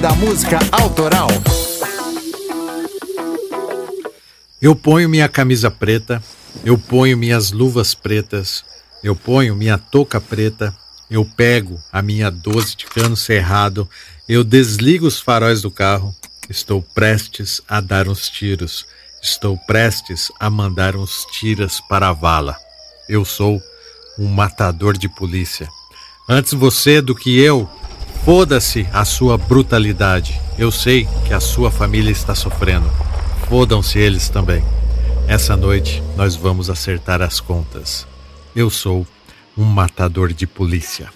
Da Música Autoral. Eu ponho minha camisa preta, eu ponho minhas luvas pretas, eu ponho minha touca preta, eu pego a minha 12 de cano cerrado, eu desligo os faróis do carro, estou prestes a dar uns tiros, estou prestes a mandar uns tiras para a vala. Eu sou um matador de polícia. Antes você do que eu, foda-se a sua brutalidade. Eu sei que a sua família está sofrendo. Fodam-se eles também. Essa noite nós vamos acertar as contas. Eu sou um matador de polícia.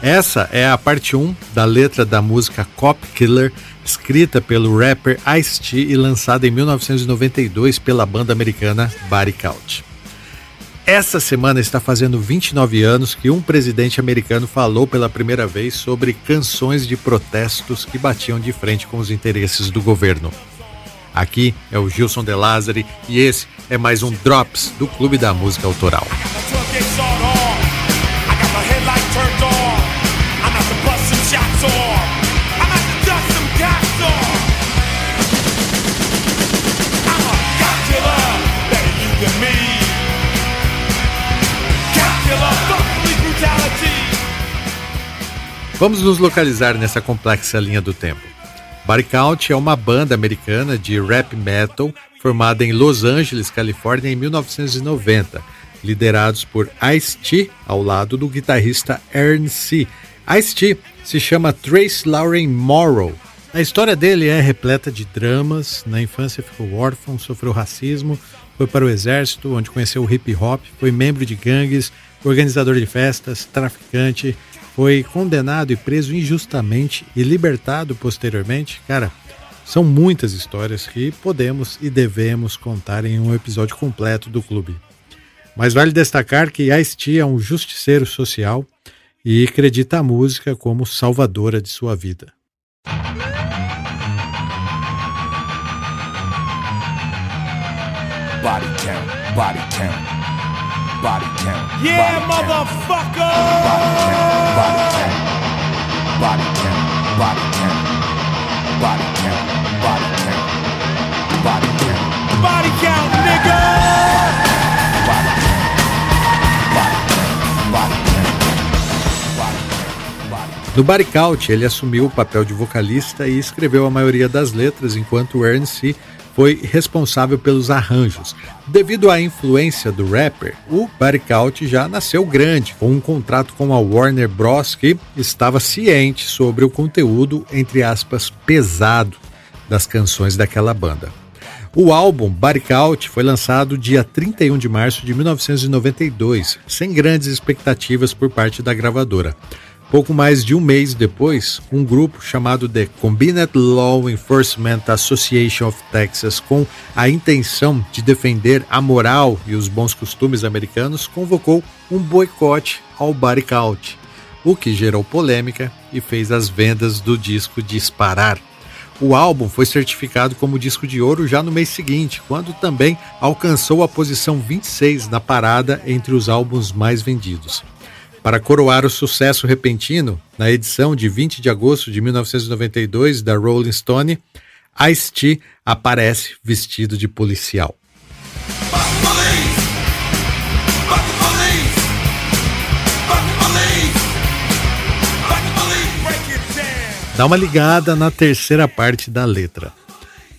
Essa é a parte 1 da letra da música Cop Killer, escrita pelo rapper Ice-T e lançada em 1992 pela banda americana Body Count. Essa semana está fazendo 29 anos que um presidente americano falou pela primeira vez sobre canções de protestos que batiam de frente com os interesses do governo. Aqui é o Gilson De Lázari e esse é mais um Drops do Clube da Música Autoral. Vamos nos localizar nessa complexa linha do tempo. Body Count é uma banda americana de rap metal formada em Los Angeles, Califórnia, em 1990, liderados por Ice-T ao lado do guitarrista Ern C. Ice-T se chama Trace Lauren Morrow. A história dele é repleta de dramas. Na infância ficou órfão, sofreu racismo, foi para o exército, onde conheceu o hip hop, foi membro de gangues, organizador de festas, traficante, foi condenado e preso injustamente e libertado posteriormente. Cara, são muitas histórias que podemos e devemos contar em um episódio completo do clube. Mas vale destacar que Ice-T é um justiceiro social e acredita a música como salvadora de sua vida. Body count, body count. Body count. Yeah, body motherfucker! Count. Body count. Body count. Body count. Body count. Body count. Body count. Body count, nigga! Body count. No Body Count, ele assumiu o papel de vocalista e escreveu a maioria das letras, enquanto Ernst foi responsável pelos arranjos. Devido à influência do rapper, o Barry já nasceu grande, com um contrato com a Warner Bros. que estava ciente sobre o conteúdo, entre aspas, pesado das canções daquela banda. O álbum Count foi lançado dia 31 de março de 1992, sem grandes expectativas por parte da gravadora. Pouco mais de um mês depois, um grupo chamado The Combined Law Enforcement Association of Texas, com a intenção de defender a moral e os bons costumes americanos, convocou um boicote ao body count, o que gerou polêmica e fez as vendas do disco disparar. O álbum foi certificado como disco de ouro já no mês seguinte, quando também alcançou a posição 26 na parada entre os álbuns mais vendidos. Para coroar o sucesso repentino, na edição de 20 de agosto de 1992 da Rolling Stone, Ice-T aparece vestido de policial. Dá uma ligada na terceira parte da letra.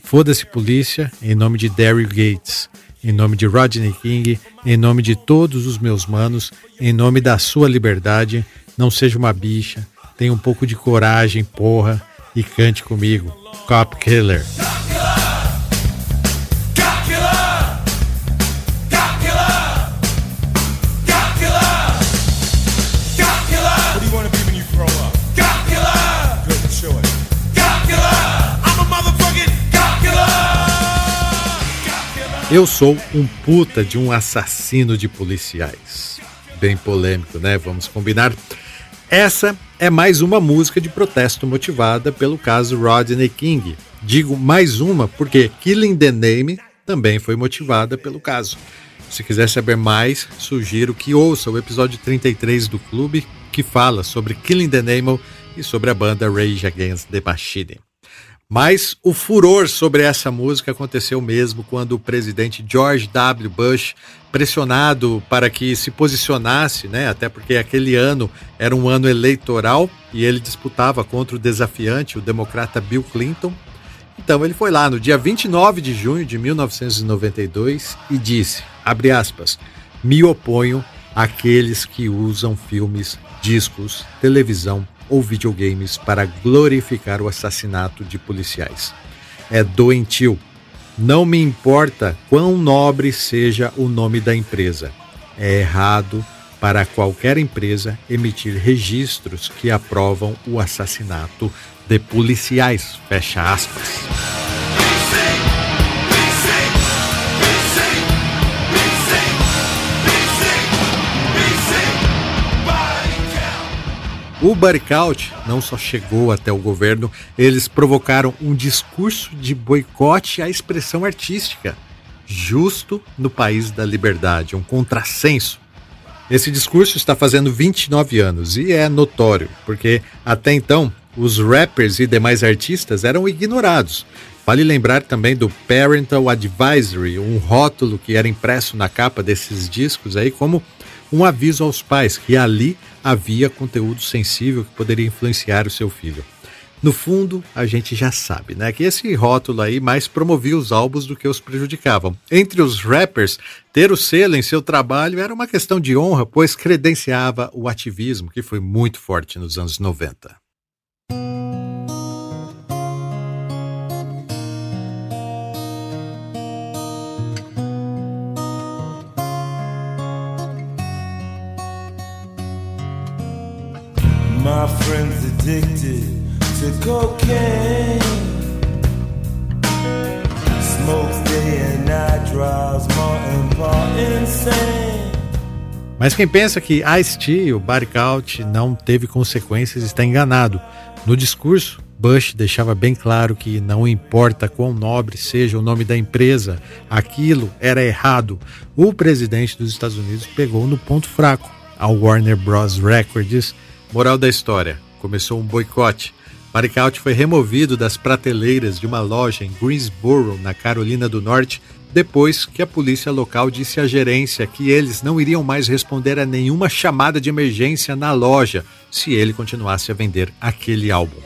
Foda-se polícia, em nome de Daryl Gates em nome de Rodney King, em nome de todos os meus manos, em nome da sua liberdade, não seja uma bicha, tenha um pouco de coragem, porra, e cante comigo. Cop Killer. Eu sou um puta de um assassino de policiais. Bem polêmico, né? Vamos combinar. Essa é mais uma música de protesto motivada pelo caso Rodney King. Digo mais uma porque Killing the Name também foi motivada pelo caso. Se quiser saber mais, sugiro que ouça o episódio 33 do clube que fala sobre Killing the Name e sobre a banda Rage Against the Machine. Mas o furor sobre essa música aconteceu mesmo quando o presidente George W. Bush, pressionado para que se posicionasse, né, até porque aquele ano era um ano eleitoral e ele disputava contra o desafiante, o democrata Bill Clinton. Então ele foi lá no dia 29 de junho de 1992 e disse, abre aspas, me oponho àqueles que usam filmes, discos, televisão ou videogames para glorificar o assassinato de policiais. É doentio. Não me importa quão nobre seja o nome da empresa. É errado para qualquer empresa emitir registros que aprovam o assassinato de policiais. Fecha aspas. O Baricaut não só chegou até o governo, eles provocaram um discurso de boicote à expressão artística, justo no país da liberdade, um contrassenso. Esse discurso está fazendo 29 anos e é notório, porque até então os rappers e demais artistas eram ignorados. Vale lembrar também do Parental Advisory, um rótulo que era impresso na capa desses discos aí como um aviso aos pais que ali havia conteúdo sensível que poderia influenciar o seu filho. No fundo, a gente já sabe, né, que esse rótulo aí mais promovia os álbuns do que os prejudicavam. Entre os rappers, ter o selo em seu trabalho era uma questão de honra, pois credenciava o ativismo, que foi muito forte nos anos 90. My friend's addicted to cocaine. Smokes day and night, drives insane. Mas quem pensa que Ice-T, o Barkout, não teve consequências está enganado. No discurso, Bush deixava bem claro que não importa quão nobre seja o nome da empresa, aquilo era errado. O presidente dos Estados Unidos pegou no ponto fraco. A Warner Bros. Records Moral da história: começou um boicote. Maricaut foi removido das prateleiras de uma loja em Greensboro, na Carolina do Norte, depois que a polícia local disse à gerência que eles não iriam mais responder a nenhuma chamada de emergência na loja se ele continuasse a vender aquele álbum.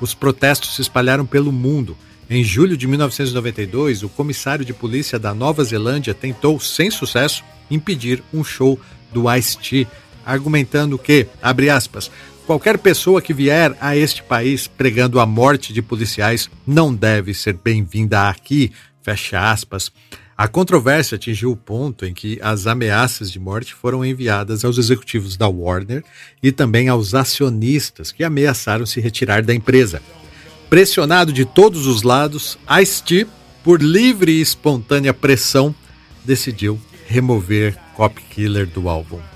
Os protestos se espalharam pelo mundo. Em julho de 1992, o comissário de polícia da Nova Zelândia tentou, sem sucesso, impedir um show do Ice-T argumentando que, abre aspas, qualquer pessoa que vier a este país pregando a morte de policiais não deve ser bem-vinda aqui, fecha aspas. A controvérsia atingiu o ponto em que as ameaças de morte foram enviadas aos executivos da Warner e também aos acionistas que ameaçaram se retirar da empresa. Pressionado de todos os lados, Ice-T, por livre e espontânea pressão, decidiu remover Cop Killer do álbum.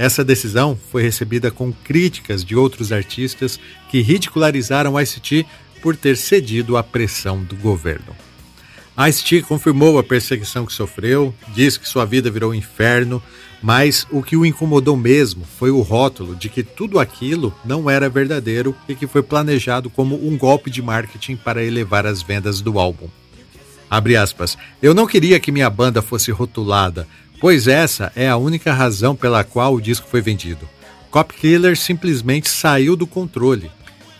Essa decisão foi recebida com críticas de outros artistas que ridicularizaram Ice-T por ter cedido à pressão do governo. Ice-T confirmou a perseguição que sofreu, disse que sua vida virou um inferno, mas o que o incomodou mesmo foi o rótulo de que tudo aquilo não era verdadeiro e que foi planejado como um golpe de marketing para elevar as vendas do álbum. Aspas. Eu não queria que minha banda fosse rotulada, pois essa é a única razão pela qual o disco foi vendido. Cop Killer simplesmente saiu do controle.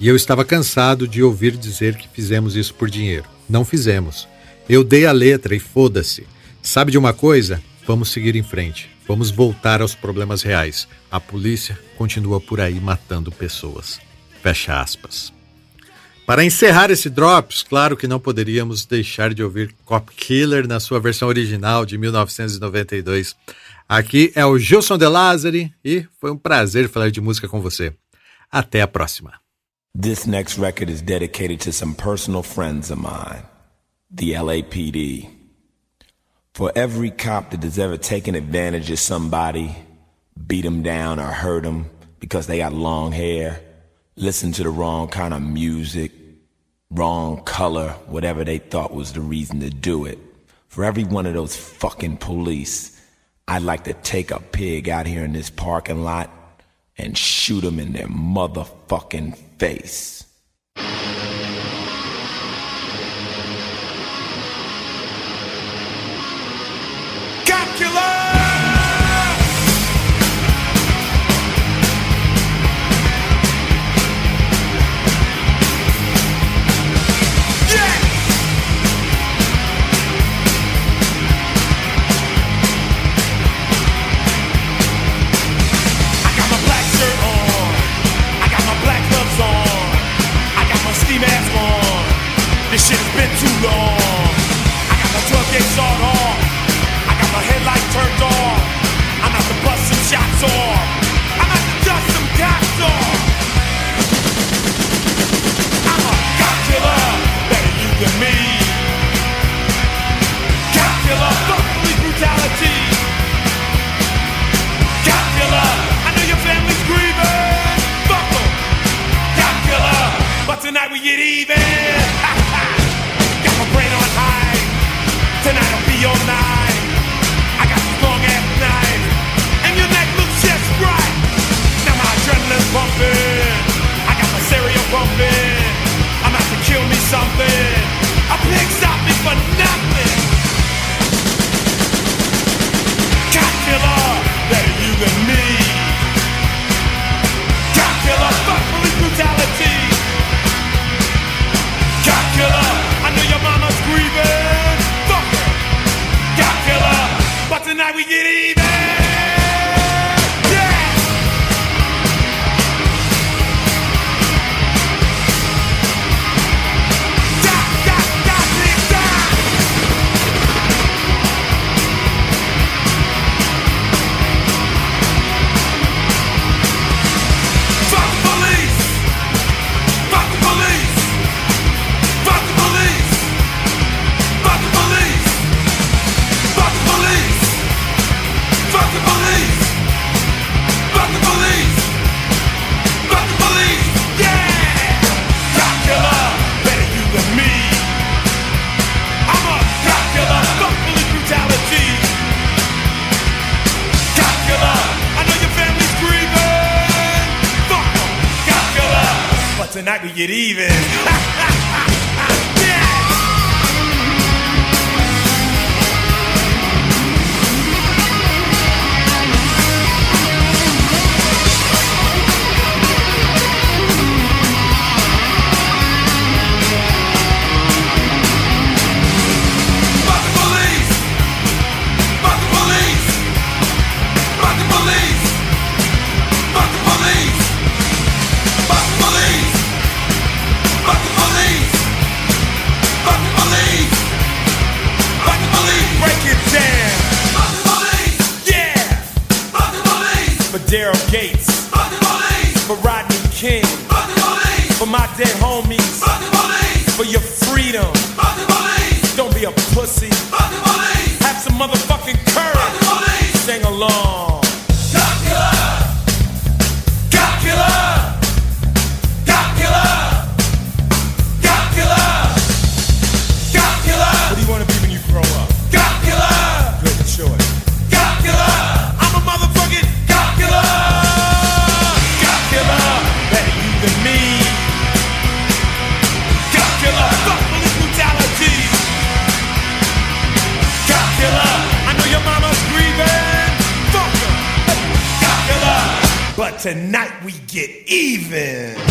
E eu estava cansado de ouvir dizer que fizemos isso por dinheiro. Não fizemos. Eu dei a letra e foda-se. Sabe de uma coisa? Vamos seguir em frente. Vamos voltar aos problemas reais. A polícia continua por aí matando pessoas. Fecha aspas. Para encerrar esse Drops, claro que não poderíamos deixar de ouvir Cop Killer na sua versão original de 1992. Aqui é o Gilson De Lázari e foi um prazer falar de música com você. Até a próxima. This next record is dedicated to some personal friends of mine, the LAPD. For every cop that has ever taken advantage of somebody, beat them down or hurt them because they got long hair, listened to the wrong kind of music, wrong color, whatever they thought was the reason to do it. For every one of those fucking police, I'd like to take a pig out here in this parking lot and shoot them in their motherfucking face. tonight we get even. tonight we get even.